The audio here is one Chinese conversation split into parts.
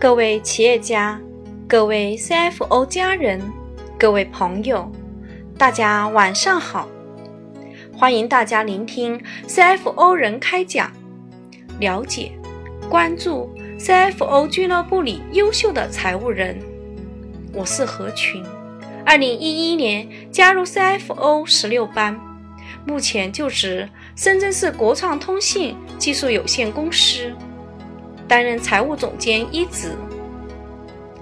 各位企业家、各位 CFO 家人、各位朋友，大家晚上好！欢迎大家聆听 CFO 人开讲，了解、关注 CFO 俱乐部里优秀的财务人。我是何群，二零一一年加入 CFO 十六班，目前就职深圳市国创通信技术有限公司。担任财务总监一职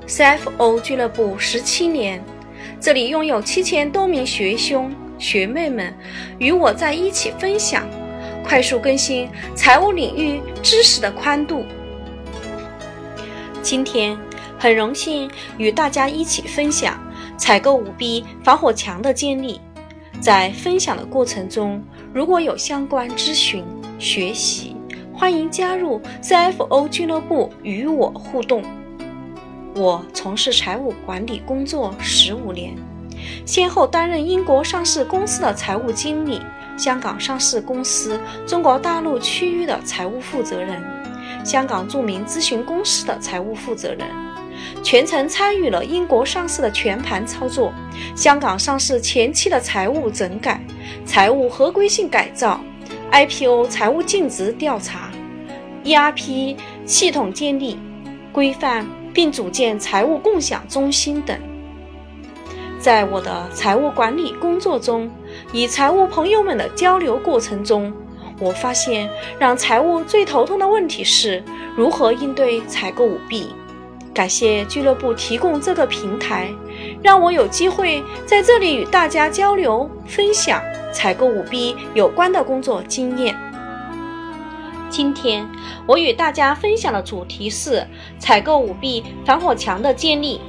，CFO 俱乐部十七年，这里拥有七千多名学兄学妹们与我在一起分享，快速更新财务领域知识的宽度。今天很荣幸与大家一起分享采购五 B 防火墙的建立。在分享的过程中，如果有相关咨询学习。欢迎加入 CFO 俱乐部与我互动。我从事财务管理工作十五年，先后担任英国上市公司的财务经理、香港上市公司中国大陆区域的财务负责人、香港著名咨询公司的财务负责人，全程参与了英国上市的全盘操作、香港上市前期的财务整改、财务合规性改造。IPO 财务尽职调查，ERP 系统建立、规范并组建财务共享中心等。在我的财务管理工作中，与财务朋友们的交流过程中，我发现让财务最头痛的问题是如何应对采购舞弊。感谢俱乐部提供这个平台，让我有机会在这里与大家交流分享。采购舞弊有关的工作经验。今天我与大家分享的主题是采购舞弊防火墙的建立。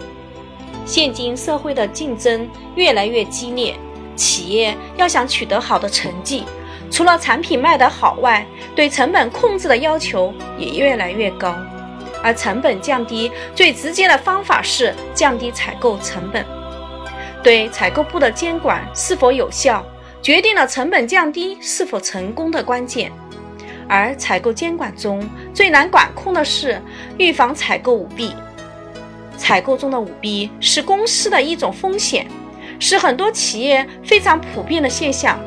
现今社会的竞争越来越激烈，企业要想取得好的成绩，除了产品卖得好外，对成本控制的要求也越来越高。而成本降低最直接的方法是降低采购成本。对采购部的监管是否有效？决定了成本降低是否成功的关键，而采购监管中最难管控的是预防采购舞弊。采购中的舞弊是公司的一种风险，是很多企业非常普遍的现象，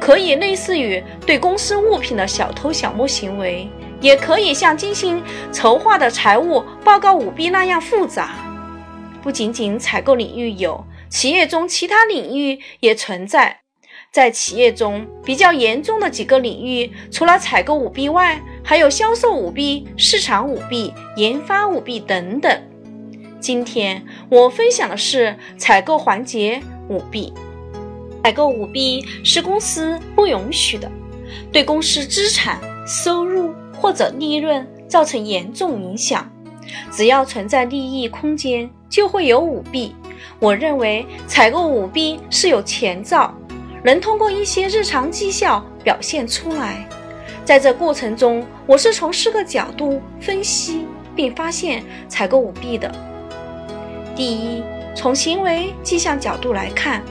可以类似于对公司物品的小偷小摸行为，也可以像精心筹划的财务报告舞弊那样复杂。不仅仅采购领域有，企业中其他领域也存在。在企业中比较严重的几个领域，除了采购舞弊外，还有销售舞弊、市场舞弊、研发舞弊等等。今天我分享的是采购环节舞弊。采购舞弊是公司不允许的，对公司资产、收入或者利润造成严重影响。只要存在利益空间，就会有舞弊。我认为采购舞弊是有前兆。能通过一些日常绩效表现出来。在这过程中，我是从四个角度分析并发现采购舞弊的。第一，从行为迹象角度来看，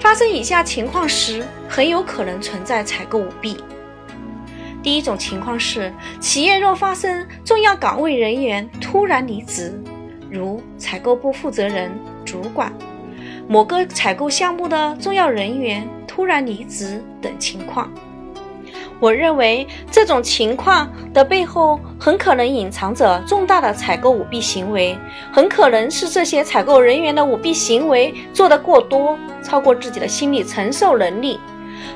发生以下情况时，很有可能存在采购舞弊。第一种情况是，企业若发生重要岗位人员突然离职，如采购部负责人、主管，某个采购项目的重要人员。突然离职等情况，我认为这种情况的背后很可能隐藏着重大的采购舞弊行为，很可能是这些采购人员的舞弊行为做得过多，超过自己的心理承受能力，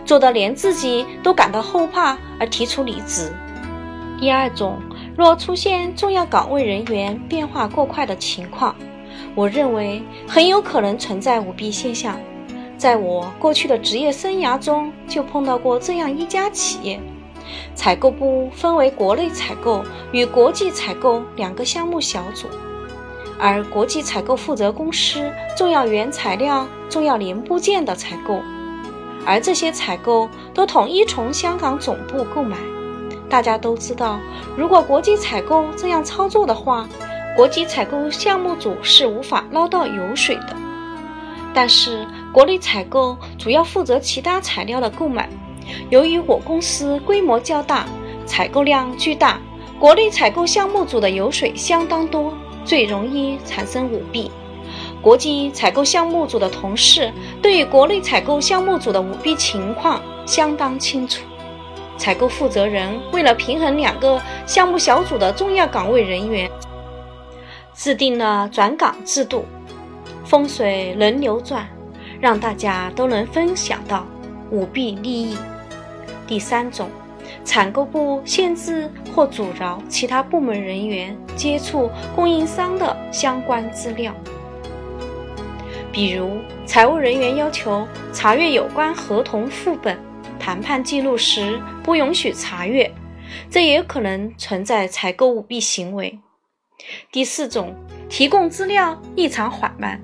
做得连自己都感到后怕而提出离职。第二种，若出现重要岗位人员变化过快的情况，我认为很有可能存在舞弊现象。在我过去的职业生涯中，就碰到过这样一家企业，采购部分为国内采购与国际采购两个项目小组，而国际采购负责公司重要原材料、重要零部件的采购，而这些采购都统一从香港总部购买。大家都知道，如果国际采购这样操作的话，国际采购项目组是无法捞到油水的。但是。国内采购主要负责其他材料的购买，由于我公司规模较大，采购量巨大，国内采购项目组的油水相当多，最容易产生舞弊。国际采购项目组的同事对国内采购项目组的舞弊情况相当清楚。采购负责人为了平衡两个项目小组的重要岗位人员，制定了转岗制度，风水轮流转，让大家都能分享到舞弊利益。第三种，采购部限制或阻挠其他部门人员接触供应商的相关资料。比如，财务人员要求查阅有关合同副本、谈判记录时不允许查阅，这也可能存在采购舞弊行为。第四种，提供资料异常缓慢，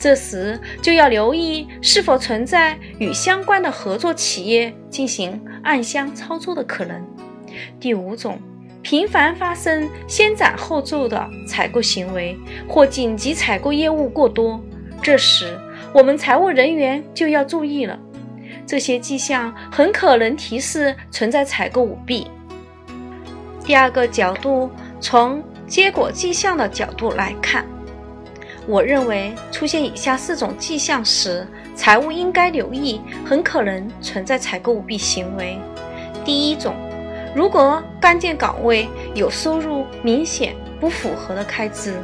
这时就要留意是否存在与相关的合作企业进行暗箱操作的可能。第五种，频繁发生先斩后奏的采购行为，或紧急采购业务过多。这时，我们财务人员就要注意了，这些迹象很可能提示存在采购舞弊。第二个角度，从结果迹象的角度来看，我认为出现以下四种迹象时，财务应该留意，很可能存在采购舞弊行为。第一种，如果关键岗位有收入明显不符合的开支。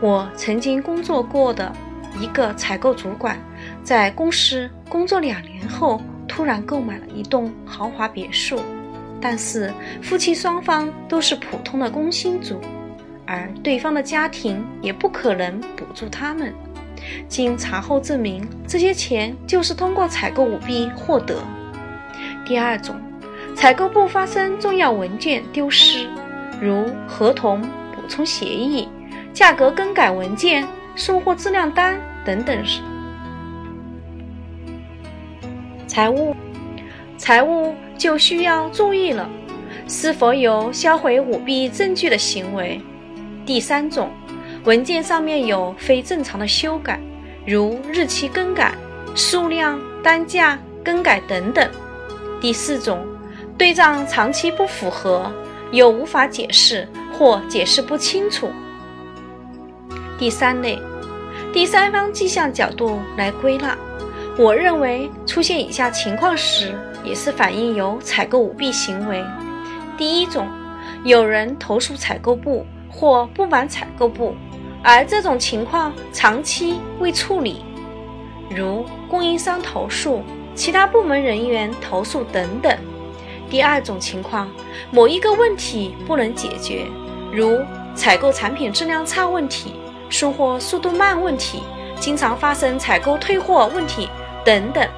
我曾经工作过的一个采购主管，在公司工作两年后，突然购买了一栋豪华别墅。但是夫妻双方都是普通的工薪族，而对方的家庭也不可能补助他们。经查后证明，这些钱就是通过采购舞弊获得。第二种，采购部发生重要文件丢失，如合同、补充协议。价格更改文件、送货质量单等等，财务财务就需要注意了，是否有销毁舞弊证据的行为？第三种，文件上面有非正常的修改，如日期更改、数量、单价更改等等。第四种，对账长期不符合，又无法解释或解释不清楚。第三类，第三方迹象角度来归纳，我认为出现以下情况时，也是反映有采购舞弊行为。第一种，有人投诉采购部或不满采购部，而这种情况长期未处理，如供应商投诉、其他部门人员投诉等等。第二种情况，某一个问题不能解决，如采购产品质量差问题。送货速度慢问题，经常发生采购退货问题等等。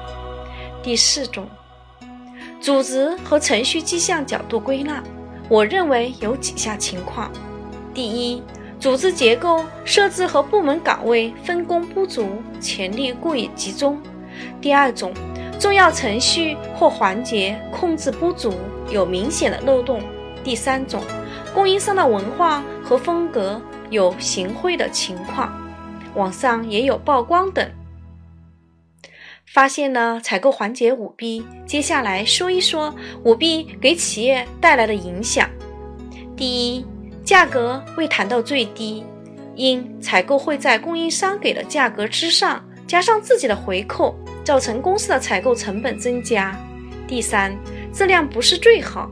第四种，组织和程序迹象角度归纳，我认为有几下情况：第一，组织结构设置和部门岗位分工不足，权力过于集中；第二种，重要程序或环节控制不足，有明显的漏洞；第三种，供应商的文化和风格。有行贿的情况，网上也有曝光等。发现了采购环节舞弊，接下来说一说舞弊给企业带来的影响。第一，价格未谈到最低，因采购会在供应商给的价格之上加上自己的回扣，造成公司的采购成本增加。第三，质量不是最好。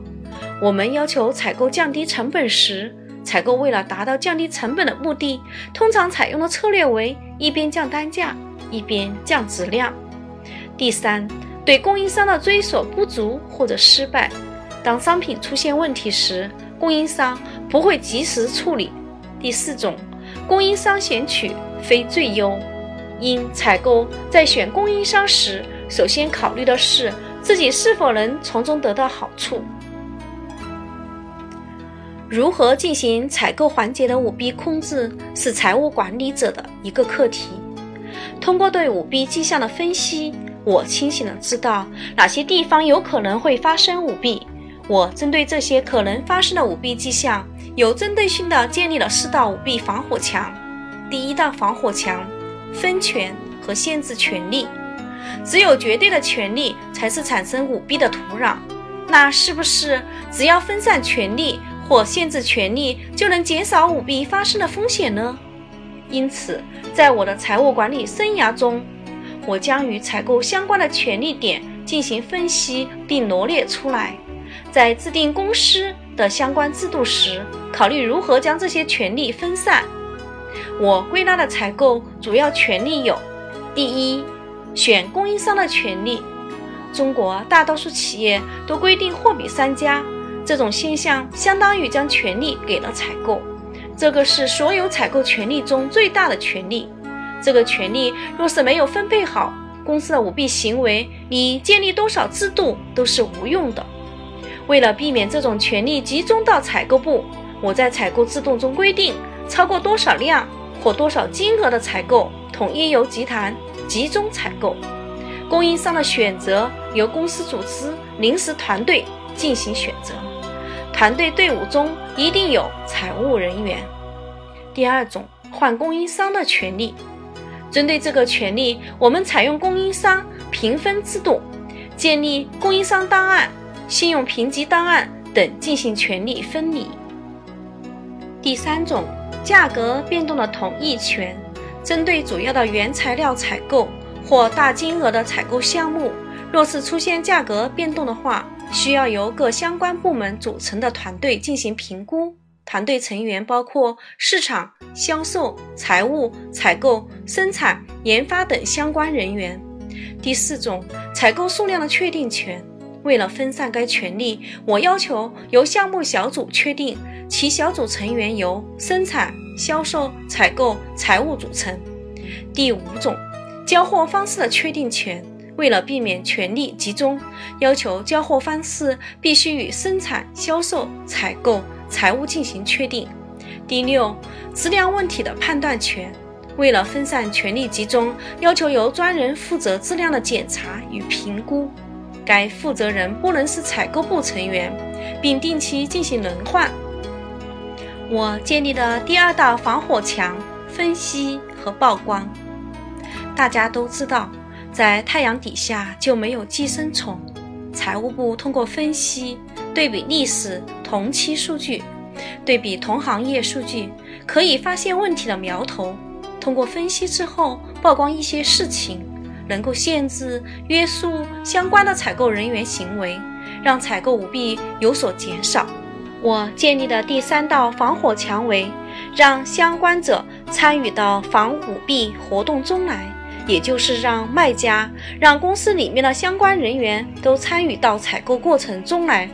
我们要求采购降低成本时。采购为了达到降低成本的目的，通常采用的策略为一边降单价，一边降质量。第三，对供应商的追索不足或者失败，当商品出现问题时，供应商不会及时处理。第四种，供应商选取非最优，因采购在选供应商时，首先考虑的是自己是否能从中得到好处。如何进行采购环节的舞弊控制，是财务管理者的一个课题。通过对舞弊迹象的分析，我清醒的知道哪些地方有可能会发生舞弊。我针对这些可能发生的舞弊迹象，有针对性的建立了四道舞弊防火墙。第一道防火墙：分权和限制权利。只有绝对的权利，才是产生舞弊的土壤。那是不是只要分散权力？或限制权利就能减少舞弊发生的风险呢？因此，在我的财务管理生涯中，我将与采购相关的权利点进行分析并罗列出来。在制定公司的相关制度时，考虑如何将这些权利分散。我归纳的采购主要权利有：第一，选供应商的权利。中国大多数企业都规定货比三家，这种现象相当于将权利给了采购。这个是所有采购权利中最大的权利。这个权利若是没有分配好，公司的舞弊行为，你建立多少制度都是无用的。为了避免这种权利集中到采购部，我在采购制度中规定，超过多少量或多少金额的采购，统一由集团集中采购。供应商的选择由公司组织临时团队进行选择，团队队伍中一定有财务人员。第二种，换供应商的权利。针对这个权利，我们采用供应商评分制度，建立供应商档案、信用评级档案等进行权利分离。第三种，价格变动的同意权。针对主要的原材料采购。或大金额的采购项目，若是出现价格变动的话，需要由各相关部门组成的团队进行评估。团队成员包括市场、销售、财务、采购、生产、研发等相关人员。第四种，采购数量的确定权。为了分散该权利，我要求由项目小组确定，其小组成员由生产、销售、采购、财务组成。第五种。交货方式的确定权，为了避免权力集中，要求交货方式必须与生产、销售、采购、财务进行确定。第六，质量问题的判断权，为了分散权力集中，要求由专人负责质量的检查与评估，该负责人不能是采购部成员，并定期进行轮换。我建立的第二道防火墙：分析和曝光。大家都知道，在太阳底下就没有寄生虫。财务部通过分析、对比历史同期数据，对比同行业数据，可以发现问题的苗头。通过分析之后，曝光一些事情，能够限制、约束相关的采购人员行为，让采购舞弊有所减少。我建立的第三道防火墙为，让相关者参与到防舞弊活动中来。也就是让卖家、让公司里面的相关人员都参与到采购过程中来。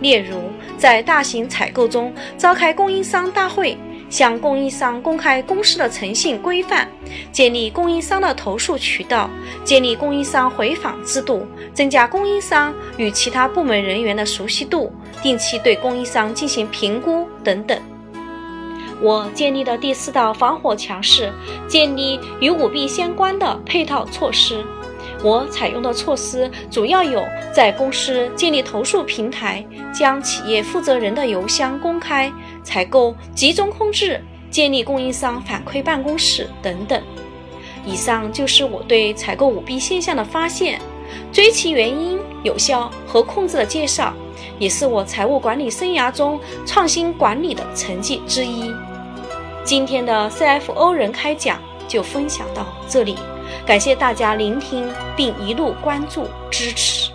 例如，在大型采购中召开供应商大会，向供应商公开公司的诚信规范，建立供应商的投诉渠道，建立供应商回访制度，增加供应商与其他部门人员的熟悉度，定期对供应商进行评估等等。我建立的第四道防火墙是建立与舞弊相关的配套措施。我采用的措施主要有：在公司建立投诉平台，将企业负责人的邮箱公开；采购集中控制，建立供应商反馈办公室等等。以上就是我对采购舞弊现象的发现、追其原因、有效和控制的介绍，也是我财务管理生涯中创新管理的成绩之一。今天的 CFO 人开讲就分享到这里，感谢大家聆听并一路关注支持。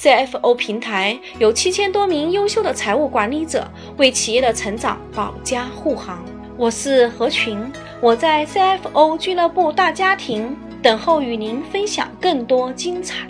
CFO 平台有七千多名优秀的财务管理者，为企业的成长保驾护航。我是何群，我在 CFO 俱乐部大家庭等候与您分享更多精彩。